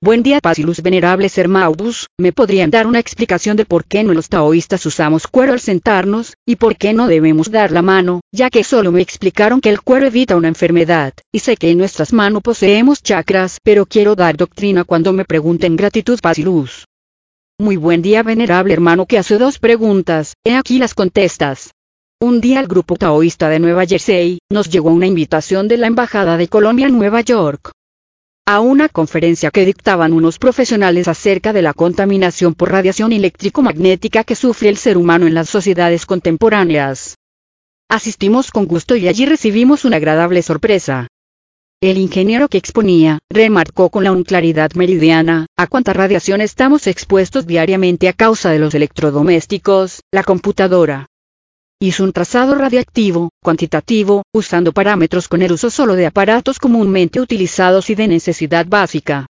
Buen día, paz y luz venerables hermanos. ¿Me podrían dar una explicación de por qué no los taoístas usamos cuero al sentarnos, y por qué no debemos dar la mano, ya que solo me explicaron que el cuero evita una enfermedad, y sé que en nuestras manos poseemos chakras, pero quiero dar doctrina cuando me pregunten gratitud, paz y luz. Muy buen día, venerable hermano que hace dos preguntas, he aquí las contestas. Un día el grupo taoísta de Nueva Jersey, nos llegó una invitación de la Embajada de Colombia en Nueva York a una conferencia que dictaban unos profesionales acerca de la contaminación por radiación eléctrico-magnética que sufre el ser humano en las sociedades contemporáneas. Asistimos con gusto y allí recibimos una agradable sorpresa. El ingeniero que exponía, remarcó con la claridad meridiana, a cuánta radiación estamos expuestos diariamente a causa de los electrodomésticos, la computadora, Hizo un trazado radiactivo, cuantitativo, usando parámetros con el uso solo de aparatos comúnmente utilizados y de necesidad básica.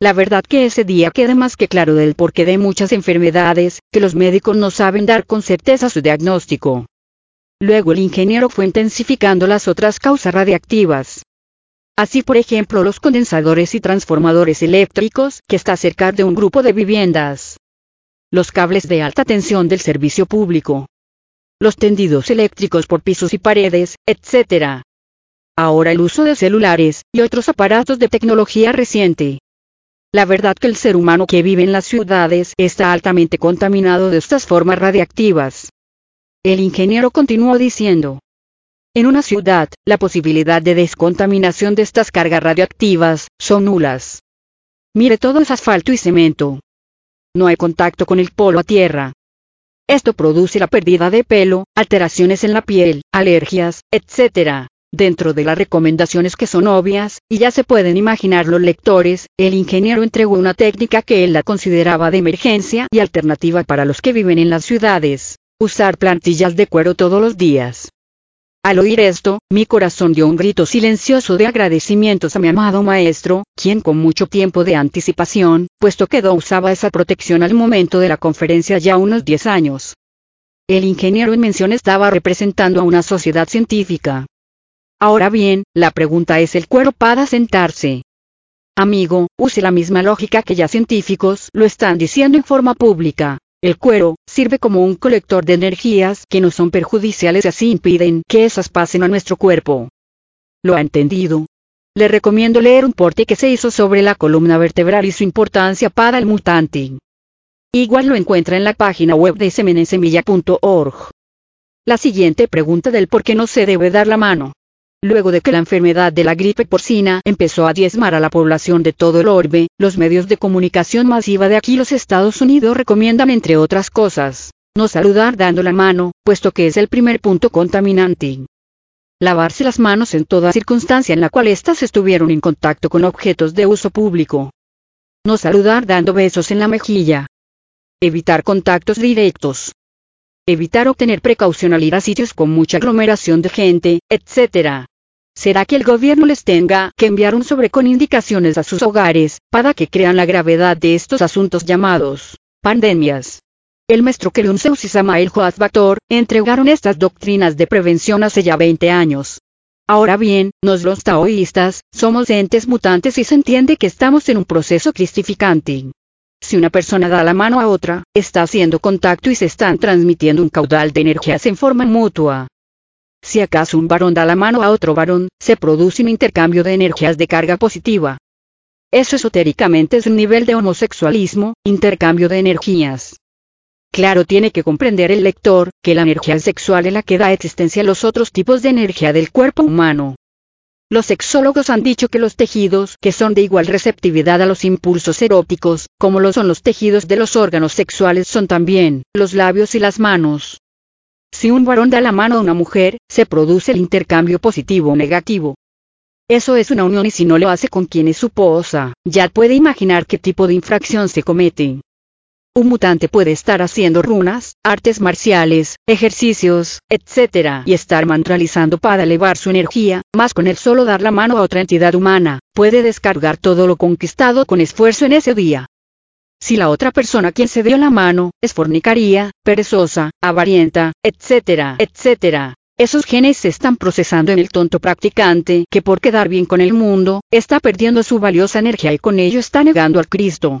La verdad que ese día queda más que claro del porqué de muchas enfermedades, que los médicos no saben dar con certeza su diagnóstico. Luego el ingeniero fue intensificando las otras causas radiactivas. Así por ejemplo los condensadores y transformadores eléctricos, que está cerca de un grupo de viviendas. Los cables de alta tensión del servicio público, los tendidos eléctricos por pisos y paredes, etc. Ahora el uso de celulares, y otros aparatos de tecnología reciente. La verdad que el ser humano que vive en las ciudades está altamente contaminado de estas formas radiactivas. El ingeniero continuó diciendo. En una ciudad, la posibilidad de descontaminación de estas cargas radioactivas son nulas. Mire todo es asfalto y cemento. No hay contacto con el polo a tierra. Esto produce la pérdida de pelo, alteraciones en la piel, alergias, etc. Dentro de las recomendaciones que son obvias, y ya se pueden imaginar los lectores, el ingeniero entregó una técnica que él la consideraba de emergencia y alternativa para los que viven en las ciudades. Usar plantillas de cuero todos los días. Al oír esto, mi corazón dio un grito silencioso de agradecimientos a mi amado maestro, quien con mucho tiempo de anticipación, puesto que Do usaba esa protección al momento de la conferencia ya unos 10 años. El ingeniero en mención estaba representando a una sociedad científica. Ahora bien, la pregunta es el cuero para sentarse. Amigo, use la misma lógica que ya científicos lo están diciendo en forma pública. El cuero, sirve como un colector de energías que no son perjudiciales y así impiden que esas pasen a nuestro cuerpo. ¿Lo ha entendido? Le recomiendo leer un porte que se hizo sobre la columna vertebral y su importancia para el mutante. Igual lo encuentra en la página web de semenesemilla.org. La siguiente pregunta del por qué no se debe dar la mano. Luego de que la enfermedad de la gripe porcina empezó a diezmar a la población de todo el orbe, los medios de comunicación masiva de aquí los Estados Unidos recomiendan entre otras cosas, no saludar dando la mano, puesto que es el primer punto contaminante. Lavarse las manos en toda circunstancia en la cual éstas estuvieron en contacto con objetos de uso público. No saludar dando besos en la mejilla. Evitar contactos directos. Evitar obtener a sitios con mucha aglomeración de gente, etc. ¿Será que el gobierno les tenga que enviar un sobre con indicaciones a sus hogares, para que crean la gravedad de estos asuntos llamados pandemias? El maestro Kelunseus y Samael Joazbator entregaron estas doctrinas de prevención hace ya 20 años. Ahora bien, nos los taoístas, somos entes mutantes y se entiende que estamos en un proceso cristificante. Si una persona da la mano a otra, está haciendo contacto y se están transmitiendo un caudal de energías en forma mutua. Si acaso un varón da la mano a otro varón, se produce un intercambio de energías de carga positiva. Eso esotéricamente es un nivel de homosexualismo, intercambio de energías. Claro tiene que comprender el lector, que la energía sexual es la que da existencia a los otros tipos de energía del cuerpo humano. Los sexólogos han dicho que los tejidos que son de igual receptividad a los impulsos eróticos, como lo son los tejidos de los órganos sexuales son también los labios y las manos. Si un varón da la mano a una mujer, se produce el intercambio positivo o negativo. Eso es una unión y si no lo hace con quien es su posa, ya puede imaginar qué tipo de infracción se comete. Un mutante puede estar haciendo runas, artes marciales, ejercicios, etc. y estar mantralizando para elevar su energía, más con el solo dar la mano a otra entidad humana, puede descargar todo lo conquistado con esfuerzo en ese día. Si la otra persona quien se dio la mano, es fornicaria, perezosa, avarienta, etc., etc., esos genes se están procesando en el tonto practicante que por quedar bien con el mundo, está perdiendo su valiosa energía y con ello está negando al Cristo.